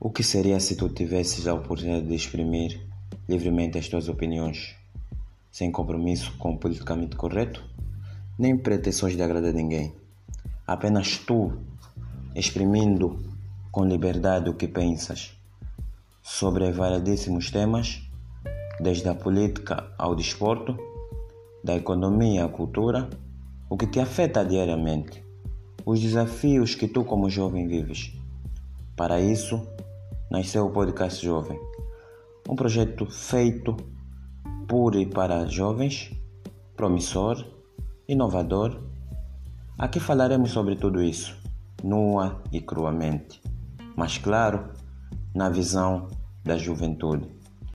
O que seria se tu tivesses a oportunidade de exprimir livremente as tuas opiniões, sem compromisso com o politicamente correto, nem pretensões de agradar ninguém? Apenas tu, exprimindo com liberdade o que pensas sobre variedíssimos temas, desde a política ao desporto, da economia à cultura, o que te afeta diariamente, os desafios que tu, como jovem, vives. Para isso, nasceu o Podcast Jovem, um projeto feito por e para jovens, promissor, inovador. Aqui falaremos sobre tudo isso, nua e cruamente, mas claro, na visão da juventude.